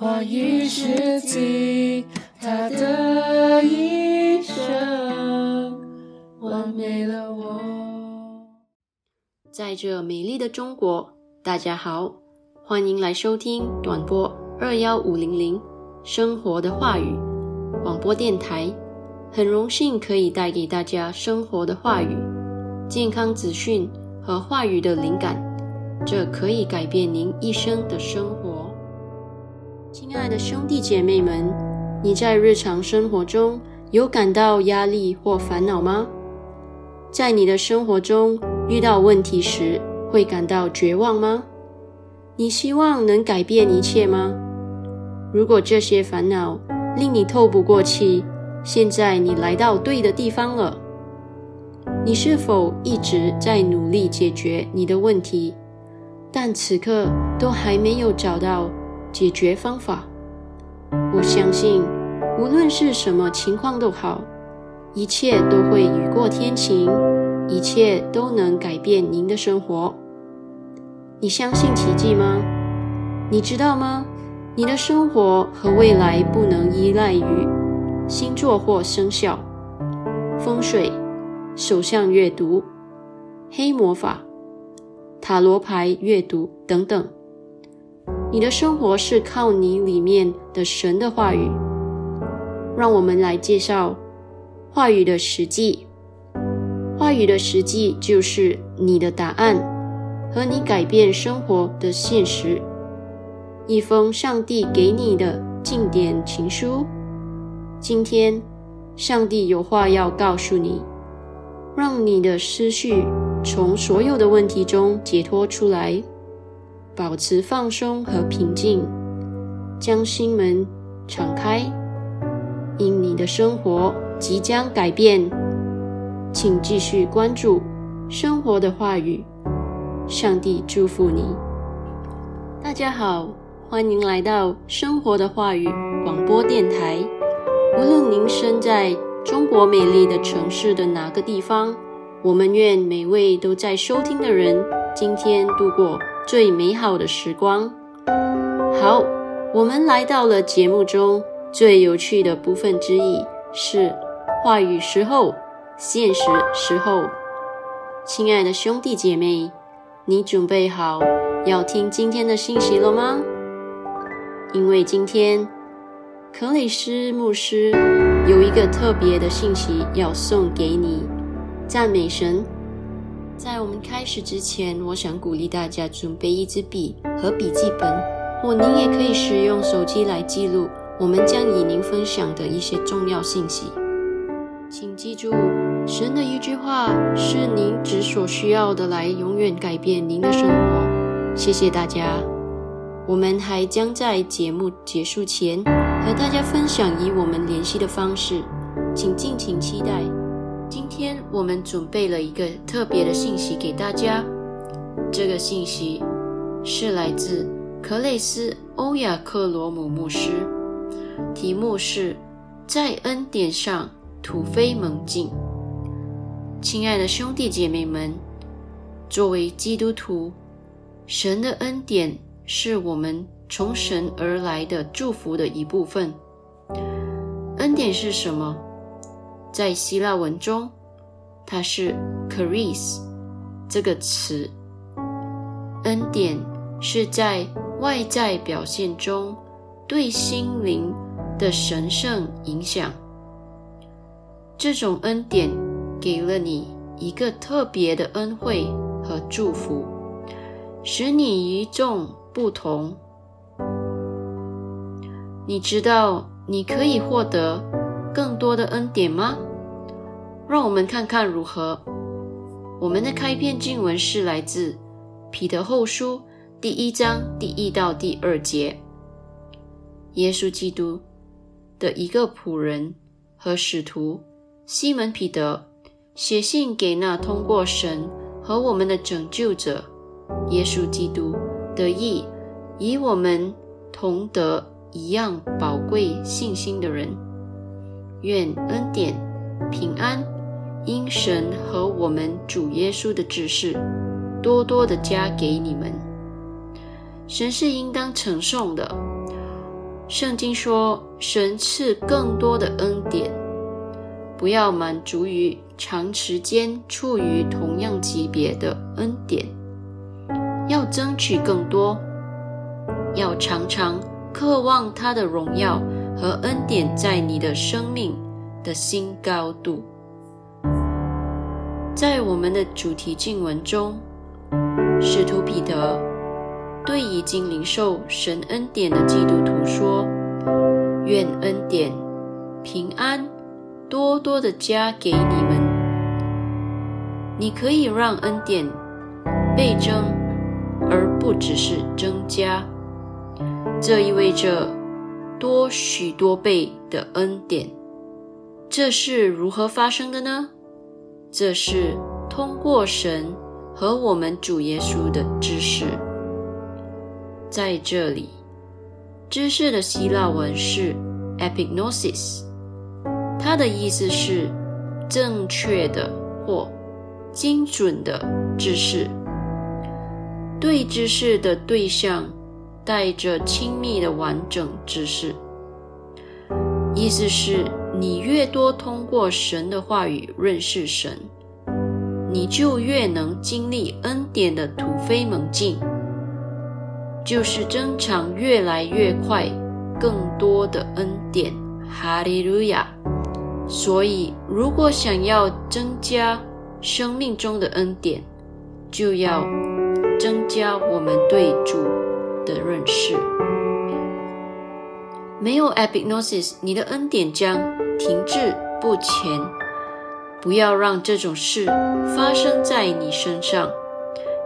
话语是金，他的一生完美了我。在这美丽的中国，大家好，欢迎来收听短波二幺五零零生活的话语广播电台。很荣幸可以带给大家生活的话语、健康资讯和话语的灵感，这可以改变您一生的生活。亲爱的兄弟姐妹们，你在日常生活中有感到压力或烦恼吗？在你的生活中遇到问题时，会感到绝望吗？你希望能改变一切吗？如果这些烦恼令你透不过气，现在你来到对的地方了。你是否一直在努力解决你的问题，但此刻都还没有找到解决方法？我相信，无论是什么情况都好，一切都会雨过天晴，一切都能改变您的生活。你相信奇迹吗？你知道吗？你的生活和未来不能依赖于。星座或生肖、风水、手相阅读、黑魔法、塔罗牌阅读等等，你的生活是靠你里面的神的话语。让我们来介绍话语的实际。话语的实际就是你的答案和你改变生活的现实。一封上帝给你的经典情书。今天，上帝有话要告诉你，让你的思绪从所有的问题中解脱出来，保持放松和平静，将心门敞开，因你的生活即将改变。请继续关注生活的话语，上帝祝福你。大家好，欢迎来到生活的话语广播电台。无论您身在中国美丽的城市的哪个地方，我们愿每位都在收听的人今天度过最美好的时光。好，我们来到了节目中最有趣的部分之一，是话语时候、现实时候。亲爱的兄弟姐妹，你准备好要听今天的信息了吗？因为今天。克里斯牧师有一个特别的信息要送给你，赞美神。在我们开始之前，我想鼓励大家准备一支笔和笔记本，或您也可以使用手机来记录我们将与您分享的一些重要信息。请记住，神的一句话是您只所需要的，来永远改变您的生活。谢谢大家。我们还将在节目结束前和大家分享以我们联系的方式，请敬请期待。今天我们准备了一个特别的信息给大家，这个信息是来自克雷斯·欧亚克罗姆牧师，题目是在恩典上突飞猛进。亲爱的兄弟姐妹们，作为基督徒，神的恩典。是我们从神而来的祝福的一部分。恩典是什么？在希腊文中，它是 charis 这个词。恩典是在外在表现中对心灵的神圣影响。这种恩典给了你一个特别的恩惠和祝福，使你与众。不同，你知道你可以获得更多的恩典吗？让我们看看如何。我们的开篇经文是来自彼得后书第一章第一到第二节。耶稣基督的一个仆人和使徒西门彼得写信给那通过神和我们的拯救者耶稣基督。得意以我们同得一样宝贵信心的人，愿恩典平安因神和我们主耶稣的指示，多多的加给你们。神是应当承受的。圣经说，神赐更多的恩典，不要满足于长时间处于同样级别的恩典，要争取更多，要常常渴望他的荣耀和恩典在你的生命的新高度。在我们的主题经文中，使徒彼得。对已经领受神恩典的基督徒说：“愿恩典、平安多多的加给你们。你可以让恩典倍增，而不只是增加。这意味着多许多倍的恩典。这是如何发生的呢？这是通过神和我们主耶稣的知识。”在这里，知识的希腊文是 epignosis，它的意思是正确的或精准的知识。对知识的对象带着亲密的完整知识，意思是你越多通过神的话语认识神，你就越能经历恩典的突飞猛进。就是增长越来越快，更多的恩典，哈利路亚！所以，如果想要增加生命中的恩典，就要增加我们对主的认识。没有 epignosis，你的恩典将停滞不前。不要让这种事发生在你身上，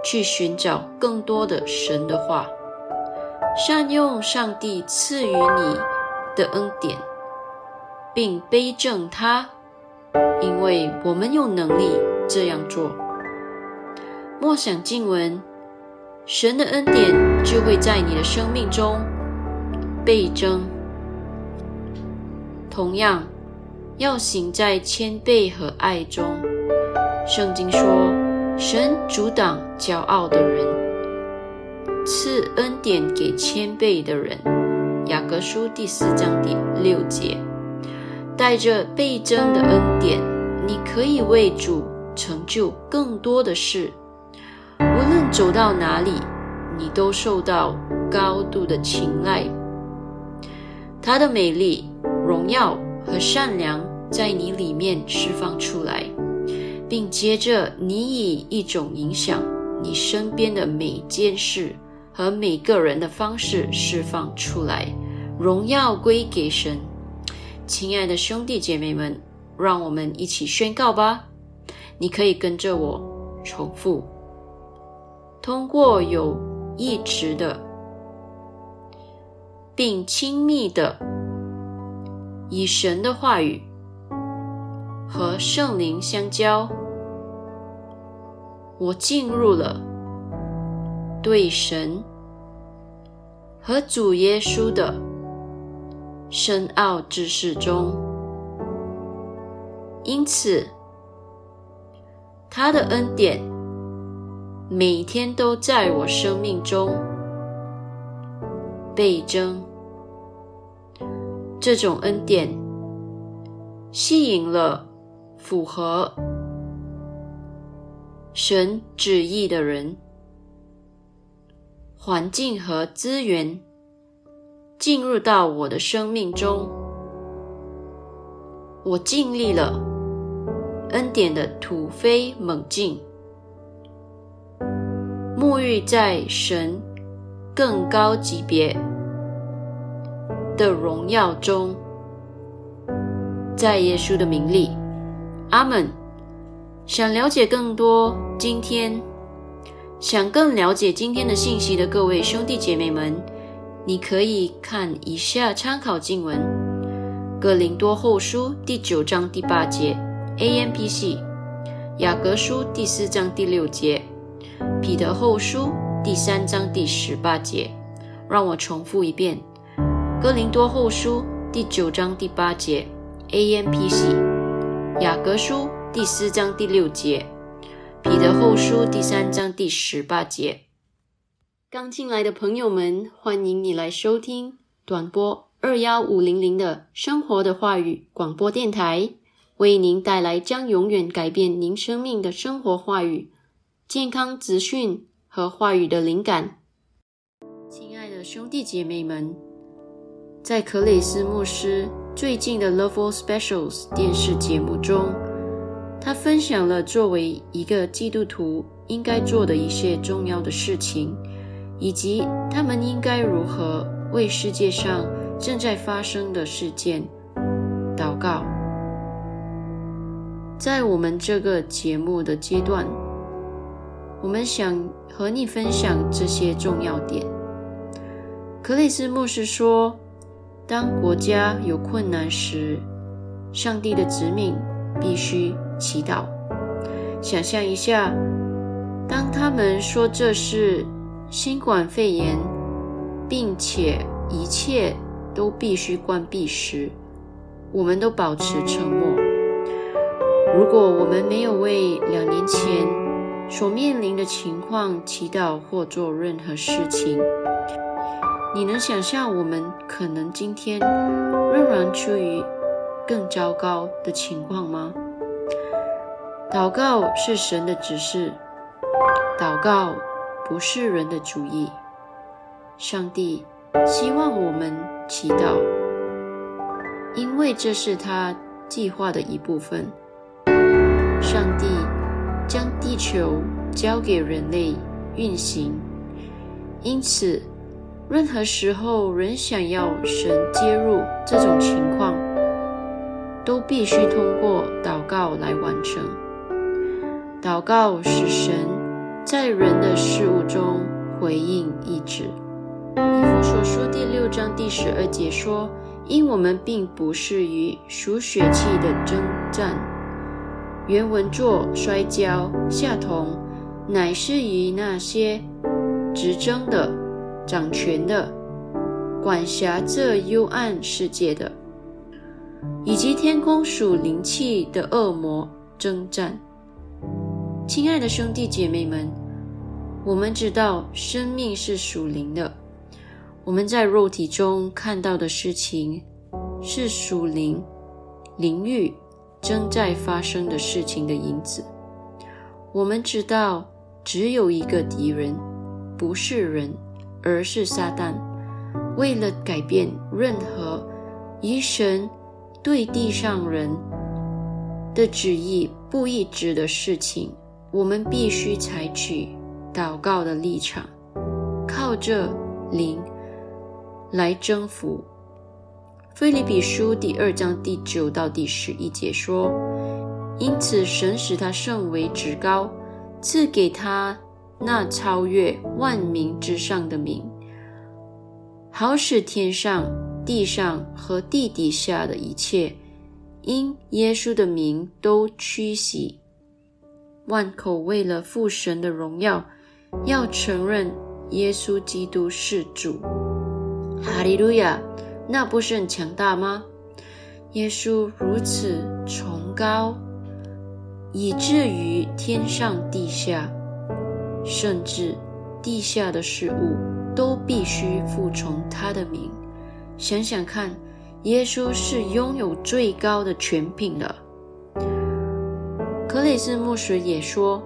去寻找更多的神的话。善用上帝赐予你的恩典，并背正它，因为我们有能力这样做。默想经文，神的恩典就会在你的生命中倍增。同样，要行在谦卑和爱中。圣经说，神阻挡骄傲的人。赐恩典给谦卑的人，雅各书第四章第六节。带着倍增的恩典，你可以为主成就更多的事。无论走到哪里，你都受到高度的青睐。他的美丽、荣耀和善良在你里面释放出来，并接着你以一种影响你身边的每件事。和每个人的方式释放出来，荣耀归给神。亲爱的兄弟姐妹们，让我们一起宣告吧！你可以跟着我重复，通过有意识的并亲密的以神的话语和圣灵相交，我进入了。对神和主耶稣的深奥知识中，因此他的恩典每天都在我生命中倍增。这种恩典吸引了符合神旨意的人。环境和资源进入到我的生命中，我经历了恩典的突飞猛进，沐浴在神更高级别的荣耀中，在耶稣的名里，阿门。想了解更多，今天。想更了解今天的信息的各位兄弟姐妹们，你可以看以下参考经文：《哥林多后书》第九章第八节，A.M.P.C.；《雅各书》第四章第六节，《彼得后书》第三章第十八节。让我重复一遍：《哥林多后书》第九章第八节，A.M.P.C.；《雅各书》第四章第六节。彼得后书第三章第十八节，刚进来的朋友们，欢迎你来收听短波二幺五零零的生活的话语广播电台，为您带来将永远改变您生命的生活话语、健康资讯和话语的灵感。亲爱的兄弟姐妹们，在克雷斯牧师最近的《Love Specials》电视节目中，他分享了作为一个基督徒应该做的一些重要的事情。以及他们应该如何为世界上正在发生的事件祷告。在我们这个节目的阶段，我们想和你分享这些重要点。克里斯牧师说：“当国家有困难时，上帝的子民必须祈祷。想象一下，当他们说这是……”新冠肺炎，并且一切都必须关闭时，我们都保持沉默。如果我们没有为两年前所面临的情况祈祷或做任何事情，你能想象我们可能今天仍然处于更糟糕的情况吗？祷告是神的指示，祷告。不是人的主意。上帝希望我们祈祷，因为这是他计划的一部分。上帝将地球交给人类运行，因此，任何时候人想要神介入这种情况，都必须通过祷告来完成。祷告是神。在人的事物中回应意志。以弗所书第六章第十二节说：“因我们并不是与属血气的征战。”原文作摔跤、下同，乃是与那些执争的、掌权的、管辖这幽暗世界的，以及天空属灵气的恶魔征战。亲爱的兄弟姐妹们，我们知道生命是属灵的。我们在肉体中看到的事情是属灵、灵域正在发生的事情的影子。我们知道只有一个敌人，不是人，而是撒旦。为了改变任何以神对地上人的旨意不一致的事情。我们必须采取祷告的立场，靠着灵来征服。菲利比书第二章第九到第十一节说：“因此，神使他甚为至高，赐给他那超越万民之上的名，好使天上、地上和地底下的一切，因耶稣的名都屈膝。”万口为了父神的荣耀，要承认耶稣基督是主。哈利路亚！那不是很强大吗？耶稣如此崇高，以至于天上地下，甚至地下的事物都必须服从他的名。想想看，耶稣是拥有最高的权柄的。克里斯牧师也说：“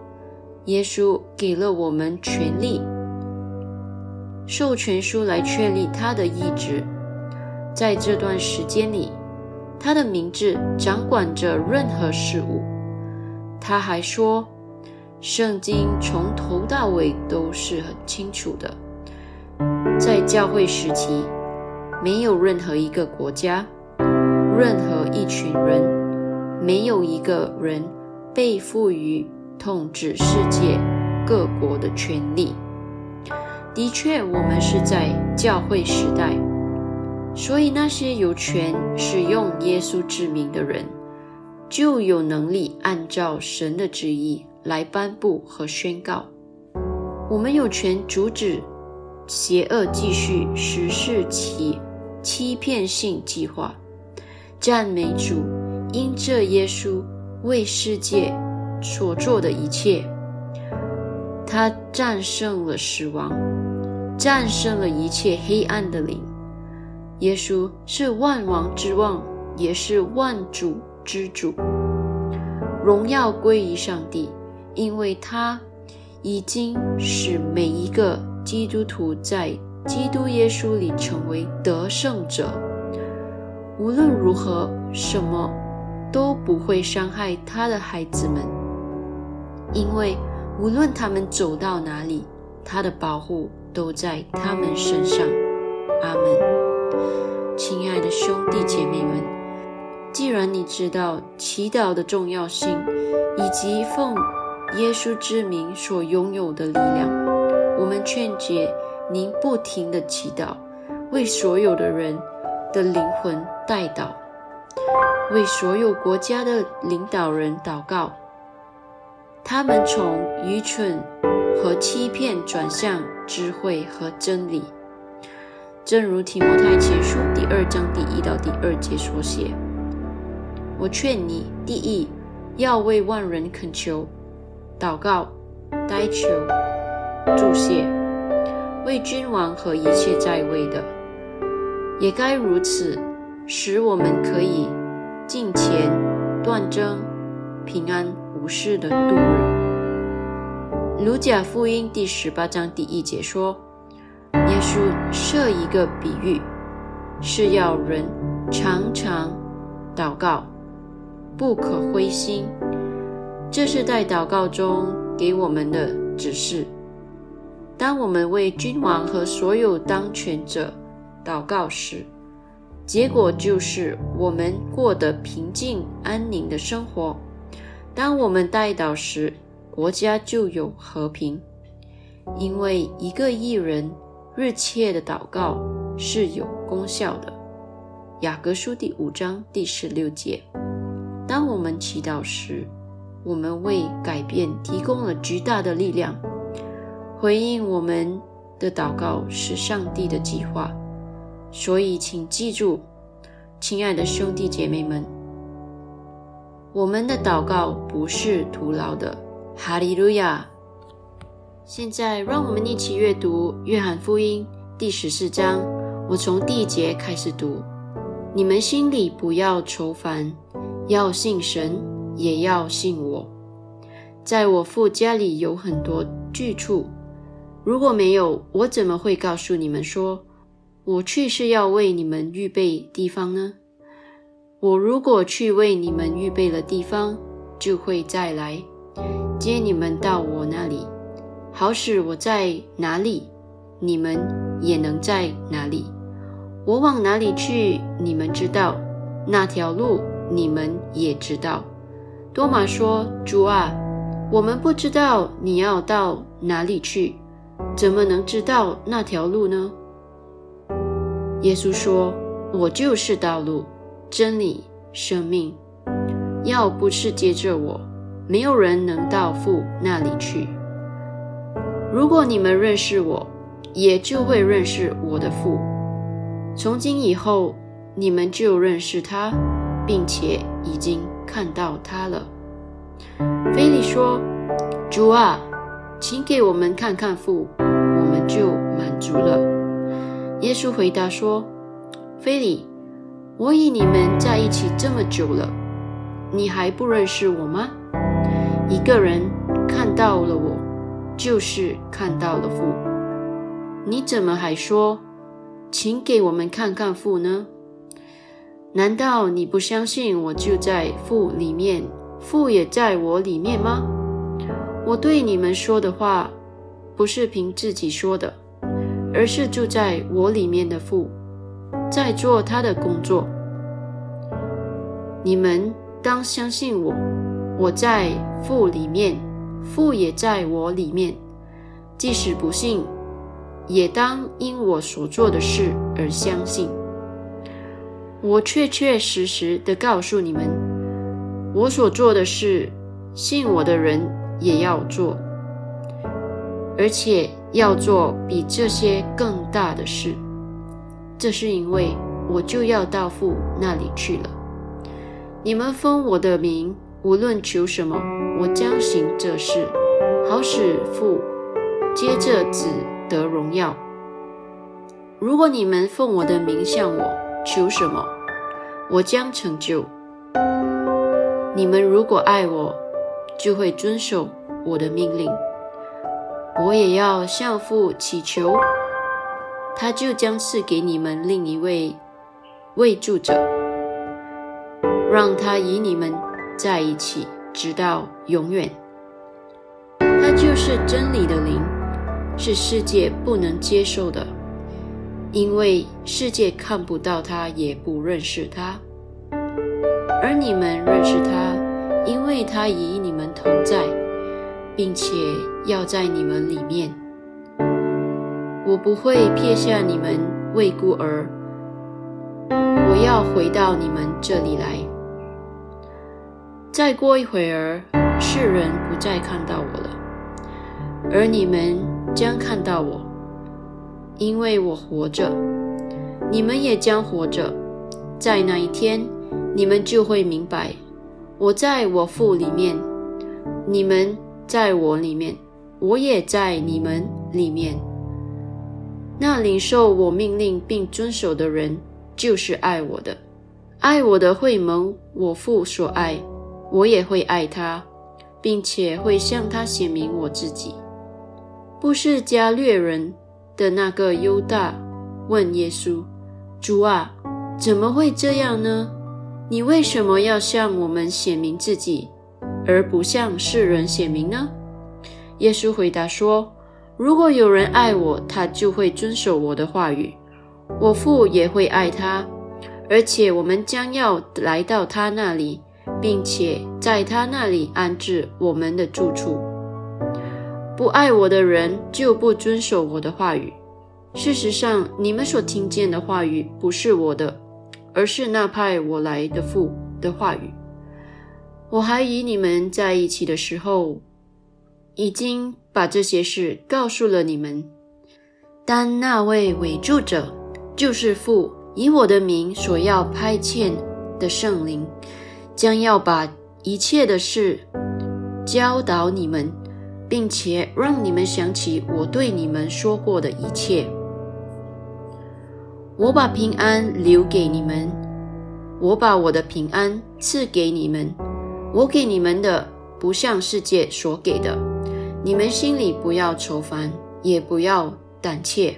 耶稣给了我们权利，授权书来确立他的意志。在这段时间里，他的名字掌管着任何事物。”他还说：“圣经从头到尾都是很清楚的。在教会时期，没有任何一个国家、任何一群人、没有一个人。”被赋予统治世界各国的权利。的确，我们是在教会时代，所以那些有权使用耶稣之名的人，就有能力按照神的旨意来颁布和宣告。我们有权阻止邪恶继续实施其欺骗性计划。赞美主，因这耶稣。为世界所做的一切，他战胜了死亡，战胜了一切黑暗的灵，耶稣是万王之王，也是万主之主。荣耀归于上帝，因为他已经使每一个基督徒在基督耶稣里成为得胜者。无论如何，什么都不会伤害他的孩子们，因为无论他们走到哪里，他的保护都在他们身上。阿门。亲爱的兄弟姐妹们，既然你知道祈祷的重要性，以及奉耶稣之名所拥有的力量，我们劝诫您不停的祈祷，为所有的人。的灵魂代祷，为所有国家的领导人祷告。他们从愚蠢和欺骗转向智慧和真理，正如提摩太前书第二章第一到第二节所写。我劝你，第一要为万人恳求、祷告、代求、祝谢，为君王和一切在位的。也该如此，使我们可以敬虔、断争、平安无事的度日。卢贾福音第十八章第一节说：“耶稣设一个比喻，是要人常常祷告，不可灰心。”这是在祷告中给我们的指示。当我们为君王和所有当权者，祷告时，结果就是我们过得平静安宁的生活。当我们代祷时，国家就有和平，因为一个艺人日切的祷告是有功效的。雅各书第五章第十六节。当我们祈祷时，我们为改变提供了巨大的力量。回应我们的祷告是上帝的计划。所以，请记住，亲爱的兄弟姐妹们，我们的祷告不是徒劳的。哈利路亚！现在，让我们一起阅读《约翰福音》第十四章。我从第一节开始读：你们心里不要愁烦，要信神，也要信我。在我父家里有很多居处，如果没有，我怎么会告诉你们说？我去是要为你们预备地方呢。我如果去为你们预备了地方，就会再来接你们到我那里，好使我在哪里，你们也能在哪里。我往哪里去，你们知道；那条路你们也知道。多玛说：“主啊，我们不知道你要到哪里去，怎么能知道那条路呢？”耶稣说：“我就是道路、真理、生命。要不是接着我，没有人能到父那里去。如果你们认识我，也就会认识我的父。从今以后，你们就认识他，并且已经看到他了。”菲利说：“主啊，请给我们看看父，我们就满足了。”耶稣回答说：“菲利，我与你们在一起这么久了，你还不认识我吗？一个人看到了我，就是看到了父。你怎么还说，请给我们看看父呢？难道你不相信我就在父里面，父也在我里面吗？我对你们说的话，不是凭自己说的。”而是住在我里面的父，在做他的工作。你们当相信我，我在父里面，父也在我里面。即使不信，也当因我所做的事而相信。我确确实实的告诉你们，我所做的事，信我的人也要做，而且。要做比这些更大的事，这是因为我就要到父那里去了。你们封我的名，无论求什么，我将行这事，好使父接着子得荣耀。如果你们奉我的名向我求什么，我将成就。你们如果爱我，就会遵守我的命令。我也要向父祈求，他就将赐给你们另一位位住者，让他与你们在一起，直到永远。他就是真理的灵，是世界不能接受的，因为世界看不到他，也不认识他。而你们认识他，因为他与你们同在。并且要在你们里面，我不会撇下你们为孤儿。我要回到你们这里来。再过一会儿，世人不再看到我了，而你们将看到我，因为我活着，你们也将活着。在那一天，你们就会明白，我在我父里面，你们。在我里面，我也在你们里面。那领受我命令并遵守的人，就是爱我的。爱我的会蒙我父所爱，我也会爱他，并且会向他显明我自己。不是加略人的那个犹大问耶稣：“主啊，怎么会这样呢？你为什么要向我们显明自己？”而不向世人显明呢？耶稣回答说：“如果有人爱我，他就会遵守我的话语，我父也会爱他，而且我们将要来到他那里，并且在他那里安置我们的住处。不爱我的人就不遵守我的话语。事实上，你们所听见的话语不是我的，而是那派我来的父的话语。”我还与你们在一起的时候，已经把这些事告诉了你们。但那位伪助者，就是父以我的名所要派遣的圣灵，将要把一切的事教导你们，并且让你们想起我对你们说过的一切。我把平安留给你们，我把我的平安赐给你们。我给你们的不像世界所给的，你们心里不要愁烦，也不要胆怯。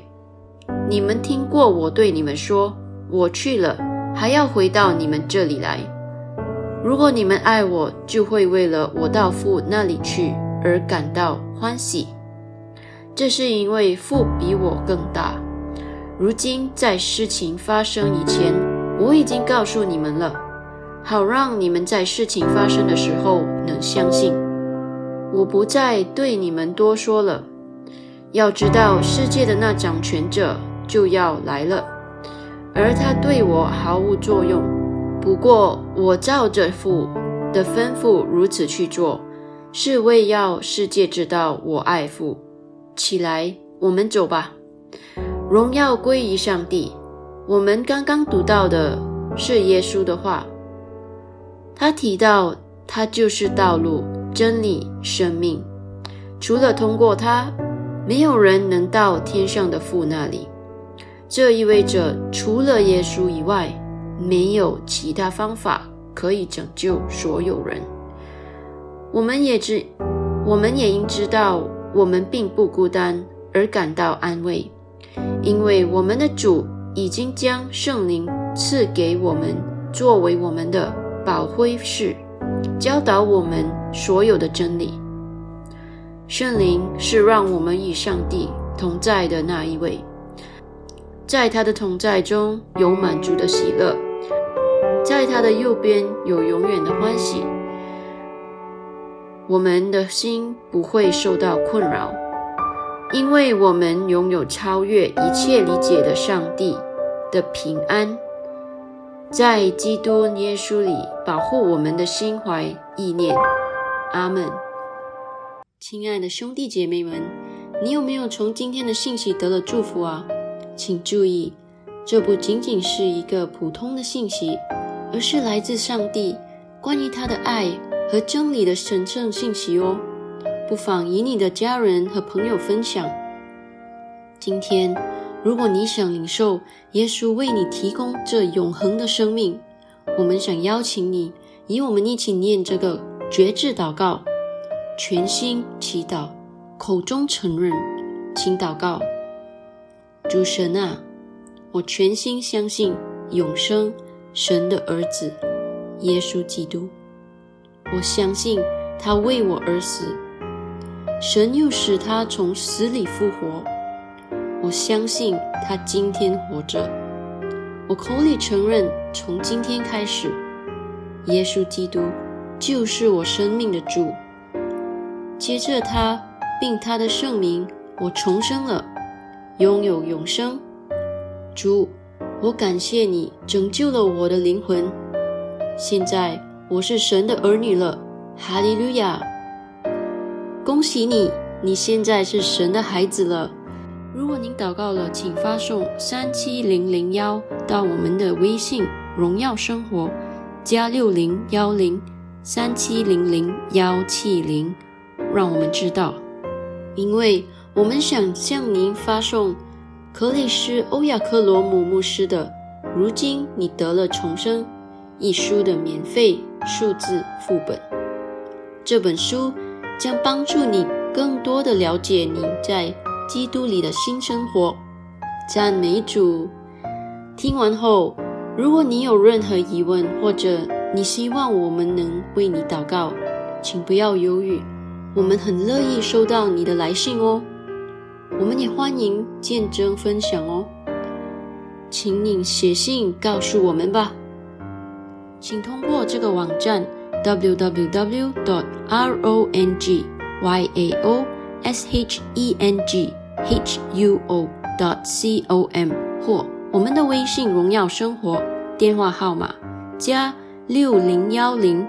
你们听过我对你们说，我去了，还要回到你们这里来。如果你们爱我，就会为了我到父那里去而感到欢喜。这是因为父比我更大。如今在事情发生以前，我已经告诉你们了。好让你们在事情发生的时候能相信。我不再对你们多说了。要知道，世界的那掌权者就要来了，而他对我毫无作用。不过，我照着父的吩咐如此去做，是为要世界知道我爱父。起来，我们走吧。荣耀归于上帝。我们刚刚读到的是耶稣的话。他提到，他就是道路、真理、生命。除了通过他，没有人能到天上的父那里。这意味着，除了耶稣以外，没有其他方法可以拯救所有人。我们也知，我们也应知道，我们并不孤单，而感到安慰，因为我们的主已经将圣灵赐给我们，作为我们的。保辉是教导我们所有的真理。圣灵是让我们与上帝同在的那一位，在他的同在中有满足的喜乐，在他的右边有永远的欢喜。我们的心不会受到困扰，因为我们拥有超越一切理解的上帝的平安。在基督耶稣里保护我们的心怀意念，阿门。亲爱的兄弟姐妹们，你有没有从今天的信息得了祝福啊？请注意，这不仅仅是一个普通的信息，而是来自上帝关于他的爱和真理的神圣信息哦。不妨与你的家人和朋友分享。今天，如果你想领受耶稣为你提供这永恒的生命，我们想邀请你，与我们一起念这个绝志祷告，全心祈祷，口中承认，请祷告：主神啊，我全心相信永生神的儿子耶稣基督，我相信他为我而死，神又使他从死里复活。我相信他今天活着。我口里承认，从今天开始，耶稣基督就是我生命的主。接着他并他的圣名，我重生了，拥有永生。主，我感谢你拯救了我的灵魂。现在我是神的儿女了，哈利路亚！恭喜你，你现在是神的孩子了。如果您祷告了，请发送三七零零幺到我们的微信“荣耀生活”加六零幺零三七零零幺七零，让我们知道，因为我们想向您发送克里斯欧亚克罗姆牧师的《如今你得了重生》一书的免费数字副本。这本书将帮助你更多的了解你在。基督里的新生活，赞美主。听完后，如果你有任何疑问，或者你希望我们能为你祷告，请不要犹豫，我们很乐意收到你的来信哦。我们也欢迎见证分享哦，请你写信告诉我们吧。请通过这个网站 www.dot.rongyao.sheng。h u o dot c o m 或我们的微信“荣耀生活”电话号码加六零幺零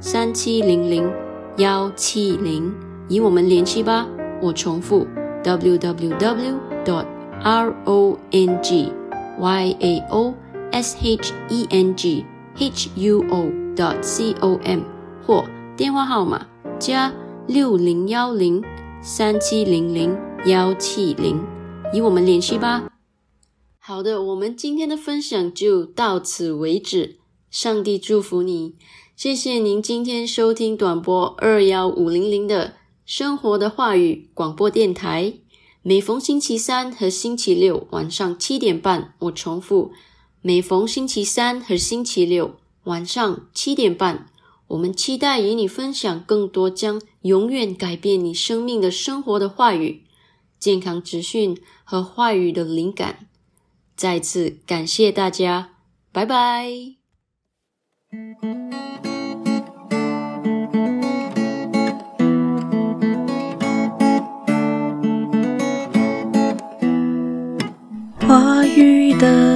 三七零零幺七零，与我们联系吧。我重复：w w w dot r o n g y a o s h e n g h u o dot c o m 或电话号码加六零幺零三七零零。幺七零，与我们联系吧。好的，我们今天的分享就到此为止。上帝祝福你，谢谢您今天收听短波二幺五零零的生活的话语广播电台。每逢星期三和星期六晚上七点半，我重复，每逢星期三和星期六晚上七点半，我们期待与你分享更多将永远改变你生命的生活的话语。健康资讯和话语的灵感，再次感谢大家，拜拜。话语的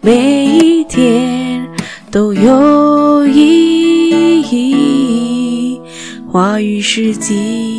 每一天都有意义。话语时机。